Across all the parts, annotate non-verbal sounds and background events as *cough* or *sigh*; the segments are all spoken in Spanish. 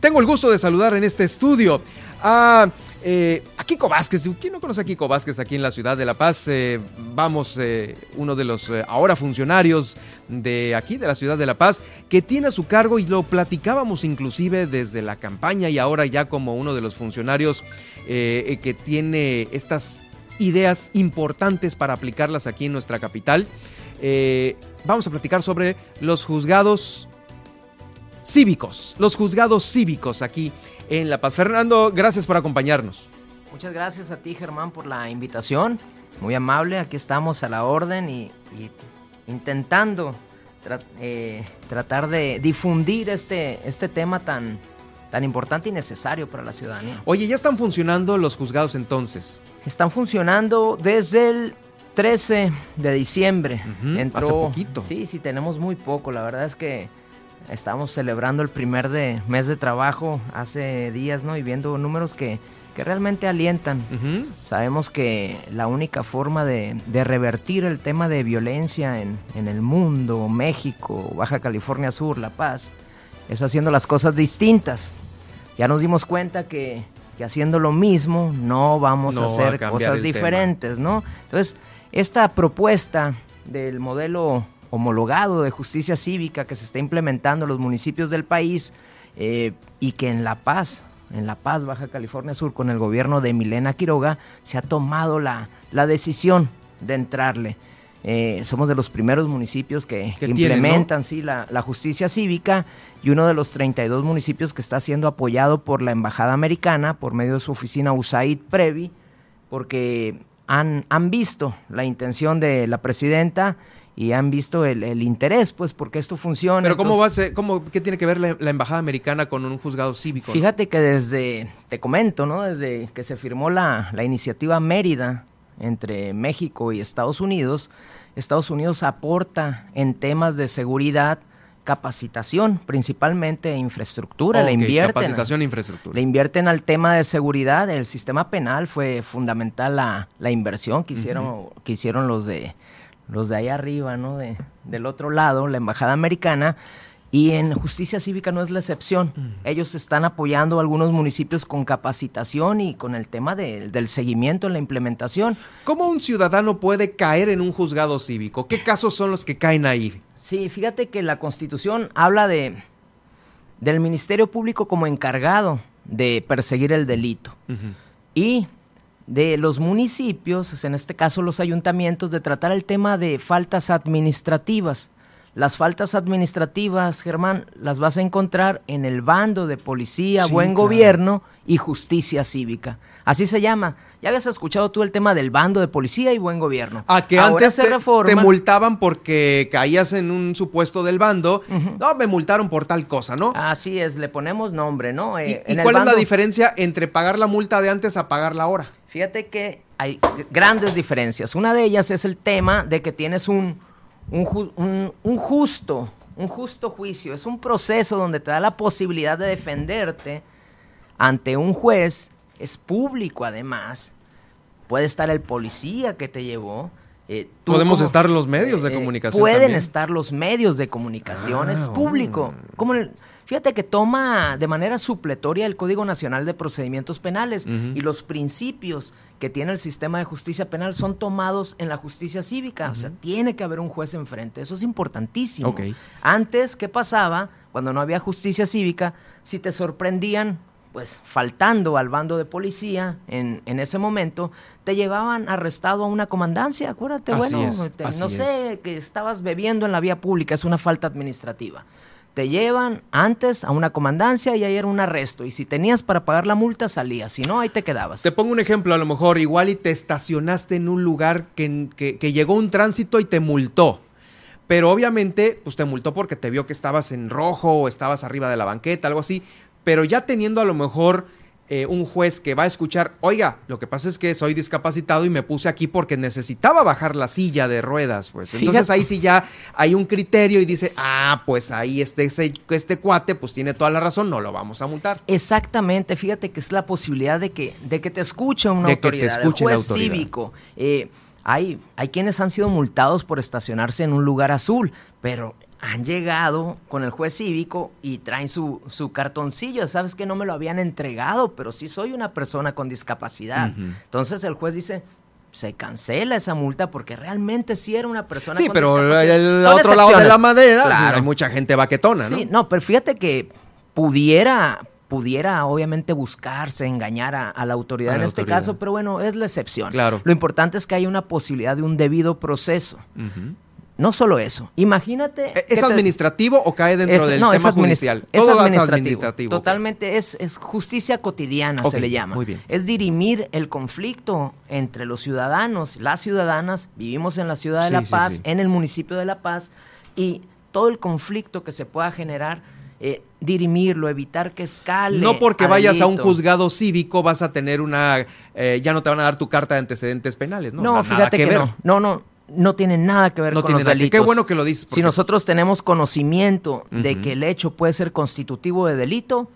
Tengo el gusto de saludar en este estudio a, eh, a Kiko Vázquez. ¿Quién no conoce a Kiko Vázquez aquí en la ciudad de La Paz? Eh, vamos, eh, uno de los ahora funcionarios de aquí, de la ciudad de La Paz, que tiene a su cargo y lo platicábamos inclusive desde la campaña y ahora ya como uno de los funcionarios que tiene estas ideas importantes para aplicarlas aquí en nuestra capital. Vamos a platicar sobre los juzgados cívicos, los juzgados cívicos aquí en La Paz. Fernando, gracias por acompañarnos. Muchas gracias a ti, Germán, por la invitación. Muy amable, aquí estamos a la orden y, y intentando tra- eh, tratar de difundir este, este tema tan, tan importante y necesario para la ciudadanía. Oye, ya están funcionando los juzgados entonces. Están funcionando desde el 13 de diciembre. Ujú, Entró, hace poquito. Sí, sí, tenemos muy poco. La verdad es que estamos celebrando el primer de, mes de trabajo hace días, ¿no? Y viendo números que, que realmente alientan. Sabemos que la única forma de, de revertir el tema de violencia en, en el mundo, México, Baja California Sur, La Paz, es haciendo las cosas distintas. Ya nos dimos cuenta que, que haciendo lo mismo no vamos No a va a hacer cosas diferentes, ¿no? Entonces, esta propuesta del modelo homologado de justicia cívica que se está implementando en los municipios del país eh, y que en La Paz, en La Paz, Baja California Sur, con el gobierno de Milena Quiroga, se ha tomado la, la decisión de entrarle. Eh, somos de los primeros municipios que, Que que tienen, ¿no? implementan sí, la, la justicia cívica y uno de los 32 municipios que está siendo apoyado por la Embajada Americana por medio de su oficina USAID Previ, porque han, han visto la intención de la presidenta y han visto el, el interés, pues, porque esto funciona. Pero ¿cómo Entonces, va a ser, cómo, qué tiene que ver la, la embajada americana con un juzgado cívico? Fíjate que desde, te comento, ¿no? Desde que se firmó la, la iniciativa Mérida entre México y Estados Unidos, Estados Unidos aporta en temas de seguridad capacitación, principalmente infraestructura, le invierten. Capacitación e infraestructura. Le invierten al tema de seguridad, el sistema penal fue fundamental la, la inversión que hicieron, que hicieron los de los de ahí arriba, ¿no? De, del otro lado, la embajada americana. Y en justicia cívica no es la excepción. Ellos están apoyando a algunos municipios con capacitación y con el tema de- del seguimiento en la implementación. ¿Cómo un ciudadano puede caer en un juzgado cívico? ¿Qué casos son los que caen ahí? Sí, fíjate que la Constitución habla de del Ministerio Público como encargado de perseguir el delito y de los municipios, en este caso los ayuntamientos, de tratar el tema de faltas administrativas. Las faltas administrativas, Germán, las vas a encontrar en el bando de policía, Sí, buen claro. gobierno y justicia cívica. Así se llama. Ya habías escuchado tú el tema del bando de policía y buen gobierno. A que Ahora antes se te, reforma. te multaban porque caías en un supuesto del bando. No, me multaron por tal cosa, ¿no? Así es, le ponemos nombre, ¿no? ¿Y, Eh, y en el cuál es la diferencia entre pagar la multa de antes a pagarla ahora? Fíjate que hay grandes diferencias. Una de ellas es el tema de que tienes un, un, ju- un- un justo, un justo juicio. Es un proceso donde te da la posibilidad de defenderte ante un juez. Es público además. Puede estar el policía que te llevó. Eh, Podemos como- estar los medios de eh, comunicación Pueden también. estar los medios de comunicación, Ah, es público. Como el- fíjate que toma de manera supletoria el Código Nacional de Procedimientos Penales y los principios que tiene el sistema de justicia penal son tomados en la justicia cívica. O sea, tiene que haber un juez enfrente. Eso es importantísimo. Antes, ¿qué pasaba cuando no había justicia cívica? Si te sorprendían, pues faltando al bando de policía en, en ese momento, te llevaban arrestado a una comandancia, acuérdate, Así bueno, es, te- así no sé, que estabas bebiendo en la vía pública, es una falta administrativa. Te llevan antes a una comandancia y ahí era un arresto. Y si tenías para pagar la multa, salías. Si no, ahí te quedabas. Te pongo un ejemplo, a lo mejor igual y te estacionaste en un lugar que, que- que llegó un tránsito y te multó. Pero obviamente, pues te multó porque te vio que estabas en rojo o estabas arriba de la banqueta, algo así. Pero ya teniendo a lo mejor eh, un juez que va a escuchar, oiga, lo que pasa es que soy discapacitado y me puse aquí porque necesitaba bajar la silla de ruedas, pues. Entonces Fíjate. ahí sí ya hay un criterio y dice, ah, pues ahí este, ese- este cuate pues tiene toda la razón, no lo vamos a multar. Exactamente, fíjate que es la posibilidad de que, de que te escuche una De que te autoridad, escuche el la juez autoridad. cívico. Eh, hay, hay quienes han sido multados por estacionarse en un lugar azul, pero han llegado con el juez cívico y traen su, su cartoncillo. Sabes que no me lo habían entregado, pero sí soy una persona con discapacidad. Entonces el juez dice, se cancela esa multa porque realmente sí era una persona sí, pero el otro lado de la madera hay mucha gente baquetona, ¿no? Sí, no, pero fíjate que pudiera pudiera obviamente buscarse, engañar a, la autoridad en este caso, pero bueno, es la excepción. Claro. Lo importante es que hay una posibilidad de un debido proceso. No solo eso, imagínate... ¿E-, ¿Es administrativo o cae dentro del tema judicial? Es administrativo. Totalmente, es, justicia cotidiana, se le llama. Muy bien. Es dirimir el conflicto entre los ciudadanos, las ciudadanas, vivimos en la ciudad de La Paz, en el municipio de La Paz, y todo el conflicto que se pueda generar, eh, dirimirlo, evitar que escale. No porque vayas a un juzgado cívico vas a tener una, eh, ya no te van a dar tu carta de antecedentes penales, ¿no? No, fíjate que, no, no, no, no tiene nada que ver con los delitos. Qué bueno que lo dices. Si nosotros tenemos conocimiento de que el hecho puede ser constitutivo de delito,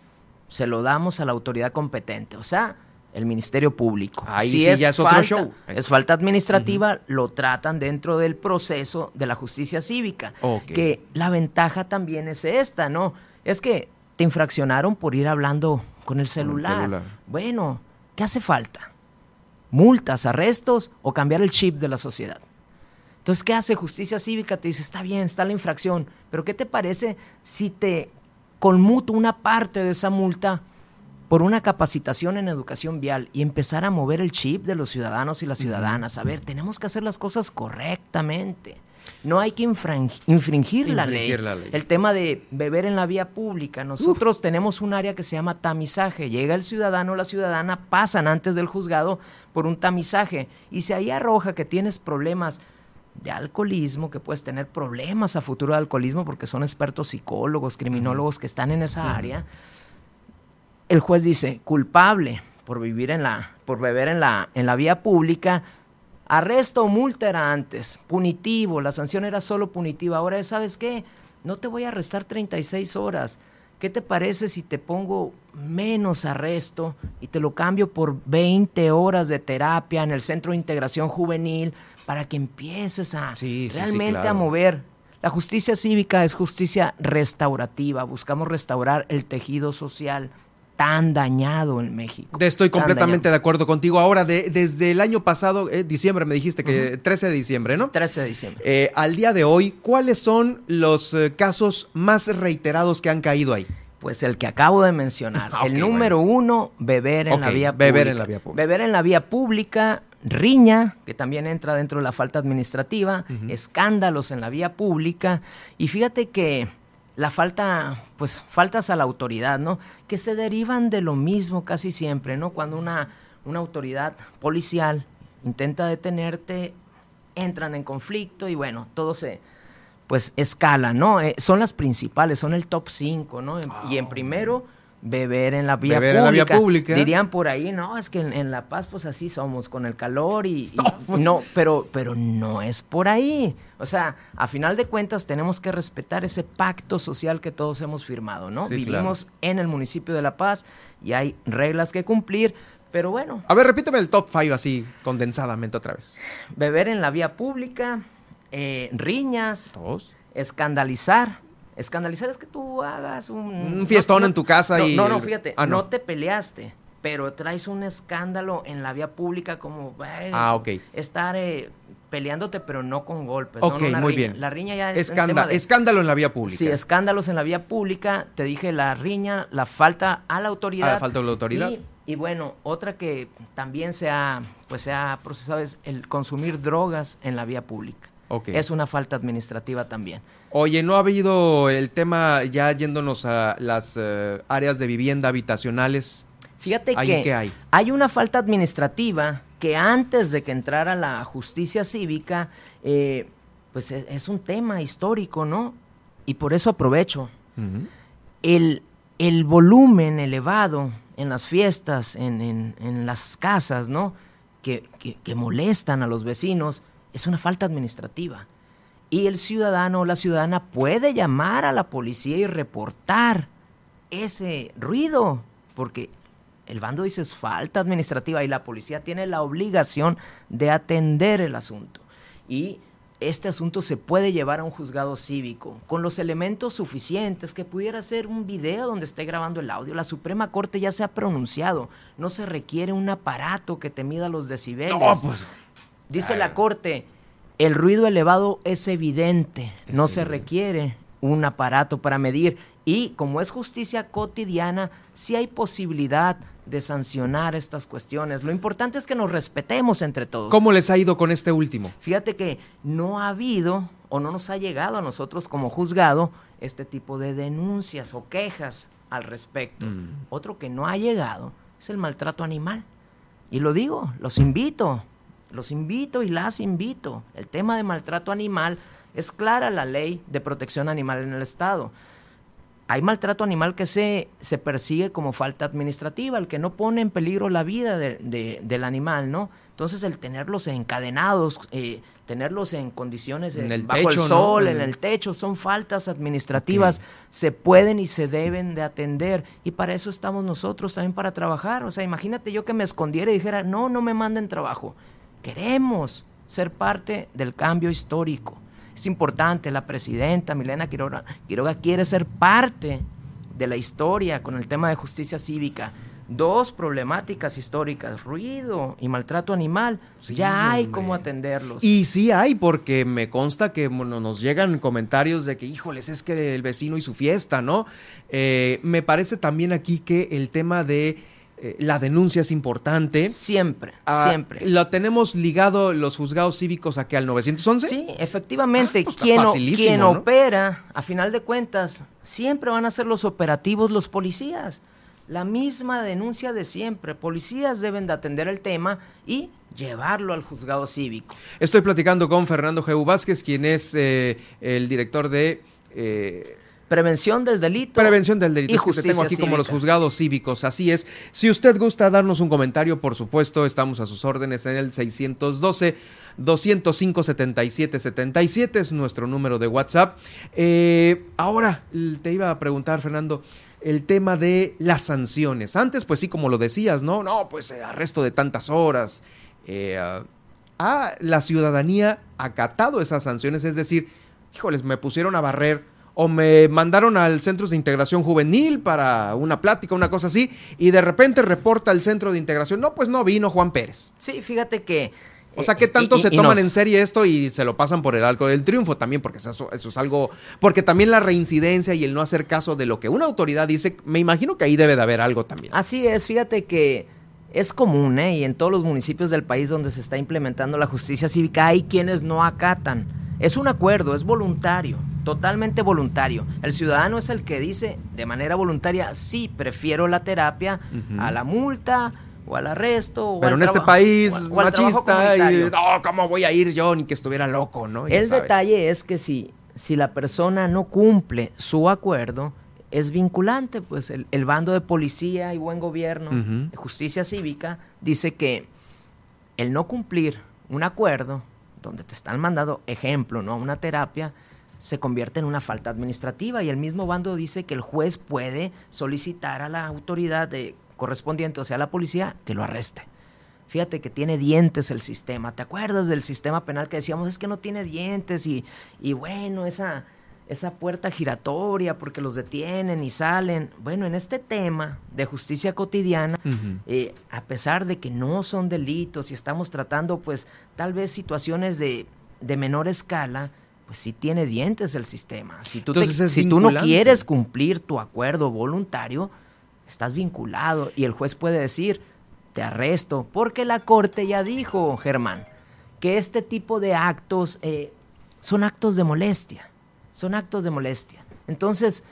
se lo damos a la autoridad competente, o sea, el Ministerio Público. Ahí si sí es ya es otro show. Es falta administrativa, lo tratan dentro del proceso de la justicia cívica. Que la ventaja también es esta, ¿no? Es que te infraccionaron por ir hablando con el celular. Bueno, ¿qué hace falta? Multas, arrestos o cambiar el chip de la sociedad. Entonces, ¿qué hace justicia cívica? Te dice, está bien, está la infracción, pero ¿qué te parece si te conmuto una parte de esa multa por una capacitación en educación vial y empezar a mover el chip de los ciudadanos y las ciudadanas? A ver, tenemos que hacer las cosas correctamente. No hay que infringir, la, ley. El tema de beber en la vía pública. Nosotros tenemos un área que se llama tamizaje. Llega el ciudadano o la ciudadana, pasan antes del juzgado por un tamizaje. Y si ahí arroja que tienes problemas de alcoholismo, que puedes tener problemas a futuro de alcoholismo porque son expertos psicólogos, criminólogos que están en esa área. El juez dice, culpable por vivir en la, por beber en la, en la vía pública, arresto o multa era antes, punitivo, la sanción era solo punitiva, ahora ¿sabes qué? No te voy a arrestar 36 horas. ¿Qué te parece si te pongo menos arresto y te lo cambio por 20 horas de terapia en el Centro de Integración Juvenil? Para que empieces a realmente a mover. La justicia cívica es justicia restaurativa, buscamos restaurar el tejido social tan dañado en México. Estoy completamente de acuerdo contigo. Ahora, de, desde el año pasado, eh, diciembre, me dijiste que 13 de diciembre, ¿no? 13 de diciembre. Eh, al día de hoy, ¿cuáles son los eh, casos más reiterados que han caído ahí? Pues el que acabo de mencionar. el número uno, beber en la vía pública. Beber en la vía pública. Beber en la vía pública riña, que también entra dentro de la falta administrativa, escándalos en la vía pública, y fíjate que la falta, pues faltas a la autoridad, ¿no? Que se derivan de lo mismo casi siempre, ¿no? Cuando una, una autoridad policial intenta detenerte, entran en conflicto y bueno, todo se, pues escala, ¿no? Eh, son las principales, son el top 5, ¿no? Y en primero beber en la vía, pública. Dirían por ahí, no, es que en, La Paz pues así somos, con el calor y, *laughs* no, pero, pero no es por ahí. O sea, a final de cuentas tenemos que respetar ese pacto social que todos hemos firmado, ¿no? Vivimos en el municipio de La Paz y hay reglas que cumplir, pero bueno. A ver, repíteme el top 5 así, condensadamente otra vez. Beber en la vía pública, eh, riñas, escandalizar, Escandalizar es que tú hagas un... Un fiestón en tu casa no, y... No, no, fíjate, ah, no. te peleaste, pero traes un escándalo en la vía pública como... ah, ok. Estar eh, peleándote, pero no con golpes. Ok, muy bien. La riña ya es... Escándalo en la vía pública. Sí, escándalos en la vía pública. Te dije la riña, la falta a la autoridad. A la falta de la autoridad. Y, bueno, otra que también se ha, pues se ha procesado es el consumir drogas en la vía pública. Es una falta administrativa también. Oye, ¿no ha habido el tema ya yéndonos a las eh, áreas de vivienda habitacionales? Fíjate que hay? hay? una falta administrativa que antes de que entrara la justicia cívica, eh, pues e, es, un tema histórico, ¿no? Y por eso aprovecho. el, el, volumen elevado en las fiestas, en, en, las casas, ¿no? que, que molestan a los vecinos, es una falta administrativa. Y el ciudadano o la ciudadana puede llamar a la policía y reportar ese ruido, porque el bando dice es falta administrativa y la policía tiene la obligación de atender el asunto. Y este asunto se puede llevar a un juzgado cívico con los elementos suficientes que pudiera ser un video donde esté grabando el audio. La Suprema Corte ya se ha pronunciado, no se requiere un aparato que te mida los decibeles. Pues, Dice la Corte, el ruido elevado es evidente, no se requiere un aparato para medir y como es justicia cotidiana, sí hay posibilidad de sancionar estas cuestiones. Lo importante es que nos respetemos entre todos. ¿Cómo les ha ido con este último? Fíjate que no ha habido o no nos ha llegado a nosotros como juzgado este tipo de denuncias o quejas al respecto. Mm. Otro que no ha llegado es el maltrato animal. Y lo digo, los invito, los invito y las invito. El tema de maltrato animal es clara la ley de protección animal en el Estado hay maltrato animal que se, se persigue como falta administrativa, el que no pone en peligro la vida del animal, ¿no? Entonces el tenerlos encadenados, eh, tenerlos en condiciones bajo el sol, en el techo, son faltas administrativas, se pueden y se deben de atender y para eso estamos nosotros también para trabajar. O sea, imagínate yo que me escondiera y dijera, no, no me manden trabajo. Queremos ser parte del cambio histórico es importante, la presidenta Milena Quiroga, Quiroga quiere ser parte de la historia con el tema de justicia cívica. Dos problemáticas históricas, ruido y maltrato animal. ya hay cómo atenderlos. Y sí hay, porque me consta que nos llegan comentarios de que, híjoles, es que el vecino y su fiesta, ¿no? Eh, me parece también aquí que el tema de eh, la denuncia es importante. Siempre, ah, siempre. ¿Lo tenemos ligado los juzgados cívicos aquí al 911? Sí, efectivamente. Ah, pues quien, opera, a final de cuentas, siempre van a ser los operativos los policías. La misma denuncia de siempre. Policías deben de atender el tema y llevarlo al juzgado cívico. Estoy platicando con Fernando G. Vázquez, quien es eh, el director de... Eh, Prevención del delito. Prevención del delito. Y es que tengo aquí como los juzgados cívicos. Así es. Si usted gusta darnos un comentario, por supuesto, estamos a sus órdenes en el 612 205 77 77 es nuestro número de WhatsApp. Eh, ahora te iba a preguntar, Fernando el tema de las sanciones. Antes, pues sí, como lo decías, ¿no? No, pues eh, arresto de tantas horas. Eh, ¿Ha la ciudadanía acatado esas sanciones? Es decir, híjoles, me pusieron a barrer o me mandaron al centro de integración juvenil para una plática, una cosa así, y de repente reporta el centro de integración, no, pues no vino Juan Pérez. Sí, fíjate que... O sea, ¿qué tanto se toman en serio esto y se lo pasan por el arco del triunfo también? Porque eso, eso es algo... Porque también la reincidencia y el no hacer caso de lo que una autoridad dice, me imagino que ahí debe de haber algo también. Así es, fíjate que es común, ¿eh? Y en todos los municipios del país donde se está implementando la justicia cívica hay quienes no acatan. Es un acuerdo, es voluntario totalmente voluntario. El ciudadano es el que dice de manera voluntaria, sí, prefiero la terapia a la multa o al arresto. O Pero en este país machista, y, no, ¿cómo voy a ir yo? Ni que estuviera loco, ¿no? el detalle es que si, si la persona no cumple su acuerdo, es vinculante, pues el, bando de policía y buen gobierno, justicia cívica, dice que el no cumplir un acuerdo, donde te están mandando ejemplo, ¿no? Una terapia, se convierte en una falta administrativa y el mismo bando dice que el juez puede solicitar a la autoridad de, correspondiente, o sea, a la policía, que lo arreste. Fíjate que tiene dientes el sistema. ¿Te acuerdas del sistema penal que decíamos es que no tiene dientes y, y bueno, esa, esa puerta giratoria porque los detienen y salen? Bueno, en este tema de justicia cotidiana, eh, a pesar de que no son delitos y estamos tratando pues tal vez situaciones de, de menor escala, pues sí tiene dientes el sistema. Si tú, si tú no quieres cumplir tu acuerdo voluntario, estás vinculado y el juez puede decir, te arresto, porque la corte ya dijo, Germán, que este tipo de actos eh, son actos de molestia, son actos de molestia. Entonces,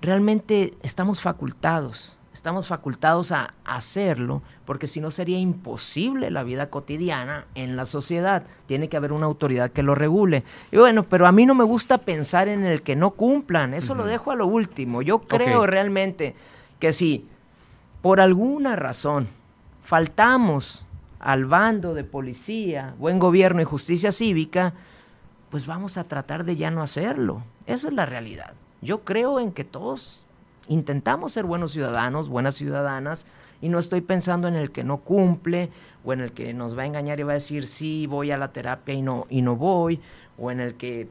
realmente estamos facultados estamos facultados a hacerlo, porque si no sería imposible la vida cotidiana en la sociedad. Tiene que haber una autoridad que lo regule. Y bueno, pero a mí no me gusta pensar en el que no cumplan, eso lo dejo a lo último. Yo creo realmente que si por alguna razón faltamos al bando de policía, buen gobierno y justicia cívica, pues vamos a tratar de ya no hacerlo. Esa es la realidad. Yo creo en que todos intentamos ser buenos ciudadanos, buenas ciudadanas, y no estoy pensando en el que no cumple, o en el que nos va a engañar y va a decir sí, voy a la terapia y no, y no voy, o en el que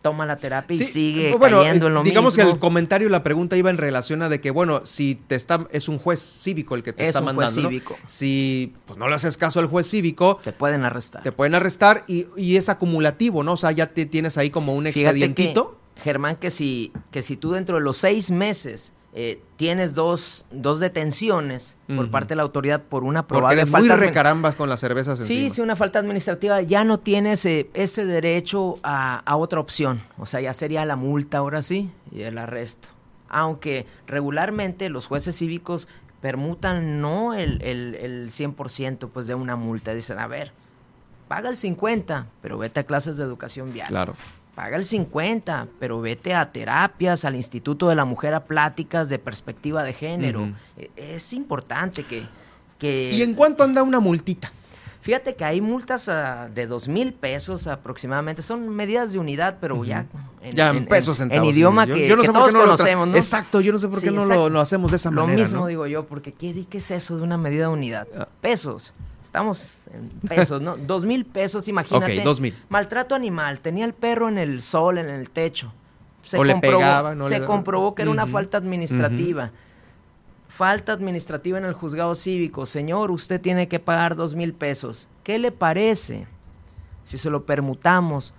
toma la terapia y sigue cayendo en lo digamos mismo. que el comentario, la pregunta iba en relación a de que, bueno, si te está, es un juez cívico el que te Es está un juez mandando, ¿no? cívico. Si pues, no le haces caso al juez cívico, Te pueden arrestar. te pueden arrestar y, y es acumulativo, ¿no? O sea, ya te tienes ahí como un Fíjate expedientito. Germán, que si, que si tú dentro de los seis meses eh, tienes dos, dos detenciones por parte de la autoridad por una Porque probable muy falta admi- recarambas con las cervezas Sí, encima. sí, una falta administrativa, ya no tienes eh, ese derecho a, a otra opción. O sea, ya sería la multa ahora sí y el arresto. Aunque regularmente los jueces cívicos permutan no el, el, el 100% pues, de una multa. Dicen, a ver, paga el 50, pero vete a clases de educación vial. Claro. Paga el 50, pero vete a terapias, al Instituto de la Mujer a pláticas de perspectiva de género. E- Es importante que... que ¿Y en cuánto anda una multita? Fíjate que hay multas ah, de dos mil pesos aproximadamente. Son medidas de unidad, pero ya en, Ya en, en- pesos en- centavos. en idioma Yo- que, yo no sé todos no lo conocemos, ¿no? Exacto, yo no sé por qué Sí, no lo, lo hacemos de esa Lo manera, mismo ¿no? digo yo, porque ¿qué, qué es eso de una medida de unidad? Ah. Pesos. Estamos en pesos, ¿no? *laughs* Dos mil pesos, imagínate. Ok, dos mil. Maltrato animal. Tenía el perro en el sol, en el techo. Se O le comprobó, pegaba, no se le comprobó que era una falta administrativa. Falta administrativa en el juzgado cívico. Señor, usted tiene que pagar dos mil pesos. ¿Qué le parece si se lo permutamos?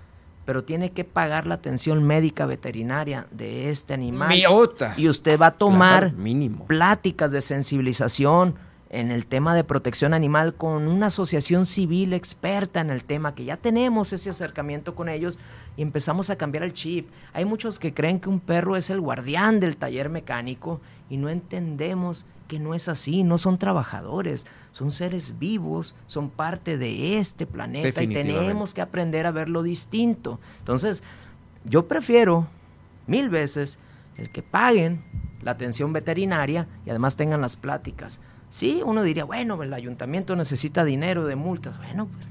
Pero tiene que pagar la atención médica veterinaria de este animal. Miota. Y usted va a tomar Claro, mínimo. pláticas de sensibilización en el tema de protección animal con una asociación civil experta en el tema, que ya tenemos ese acercamiento con ellos y empezamos a cambiar el chip. Hay muchos que creen que un perro es el guardián del taller mecánico y no entendemos que no es así, no son trabajadores, son seres vivos, son parte de este planeta y tenemos que aprender a verlo distinto. Entonces, yo prefiero mil veces el que paguen la atención veterinaria y además tengan las pláticas. Sí, uno diría, bueno, el ayuntamiento necesita dinero de multas. Bueno, pues,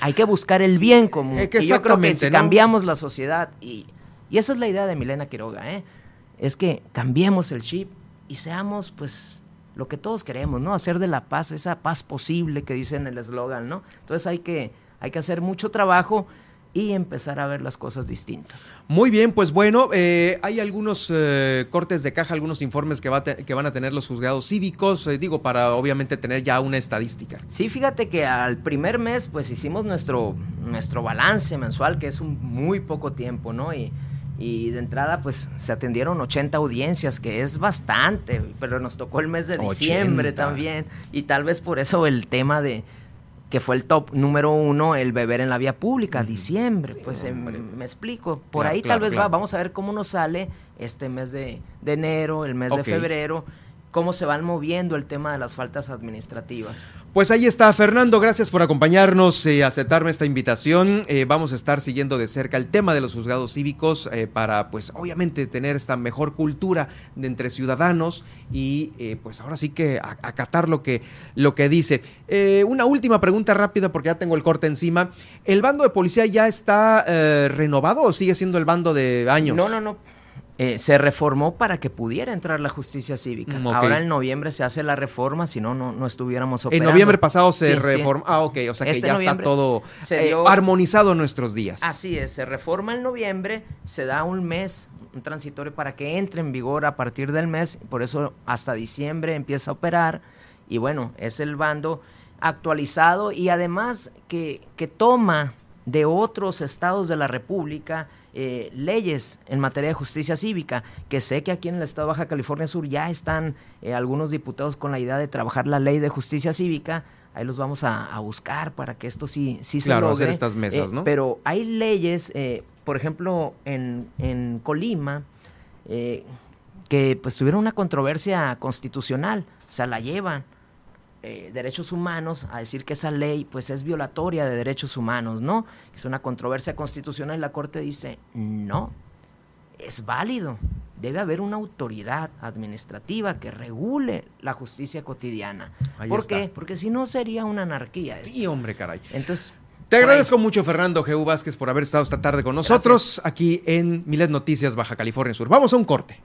hay que buscar el bien común. que y yo creo que exactamente, si ¿no? cambiamos la sociedad, y, y esa es la idea de Milena Quiroga, ¿eh? es que cambiemos el chip y seamos, pues, lo que todos queremos, ¿no? Hacer de la paz esa paz posible que dice en el eslogan, ¿no? Entonces hay que, hay que hacer mucho trabajo y empezar a ver las cosas distintas. Muy bien, pues bueno, eh, hay algunos eh, cortes de caja, algunos informes que, va que van a tener los juzgados cívicos, eh, digo, para obviamente tener ya una estadística. Sí, fíjate que al primer mes pues hicimos nuestro, nuestro balance mensual, que es un muy poco tiempo, ¿no? Y, y de entrada pues se atendieron 80 audiencias, que es bastante, pero nos tocó el mes de diciembre 80. también. Y tal vez por eso el tema de que fue el top número uno, el beber en la vía pública, diciembre, pues em, me explico. Por Claro, ahí claro, tal vez claro. va, vamos a ver cómo nos sale este mes de, de enero, el mes de febrero, cómo se van moviendo el tema de las faltas administrativas. Pues ahí está, Fernando, gracias por acompañarnos y aceptarme esta invitación. Eh, vamos a estar siguiendo de cerca el tema de los juzgados cívicos eh, para, pues, obviamente tener esta mejor cultura de entre ciudadanos y, eh, pues, ahora sí que acatar lo que, lo que dice. Una última pregunta rápida porque ya tengo el corte encima. ¿El bando de policía ya está renovado o sigue siendo el bando de años? No, no, no. Eh, se reformó para que pudiera entrar la justicia cívica. Mm. Ahora en noviembre se hace la reforma, si no, no, no estuviéramos En operando. noviembre pasado se Sí, sí. reformó. Ah, ok, o sea que Este ya está todo eh, dio- armonizado en nuestros días. Así es, se reforma en noviembre, se da un mes, un transitorio para que entre en vigor a partir del mes, por eso hasta diciembre empieza a operar y bueno, es el bando actualizado y además que, que toma de otros estados de la República eh, leyes en materia de justicia cívica, que sé que aquí en el estado de Baja California Sur ya están eh, algunos diputados con la idea de trabajar la ley de justicia cívica, ahí los vamos a, a buscar para que esto sí, sí se Claro, logre. hacer estas mesas, Eh, ¿no? Pero hay leyes, eh, por ejemplo, en, en Colima, eh, que pues tuvieron una controversia constitucional, o sea, la llevan eh, derechos humanos a decir que esa ley pues es violatoria de derechos humanos, ¿no? Es una controversia constitucional y la Corte dice, no, es válido, debe haber una autoridad administrativa que regule la justicia cotidiana. Ahí ¿Por está. qué? Porque si no sería una anarquía. esto. Sí, hombre, caray. Entonces, Te agradezco mucho, Fernando G.U. Vázquez, por haber estado esta tarde con nosotros aquí en Milet Noticias, Baja California Sur. Vamos a un corte.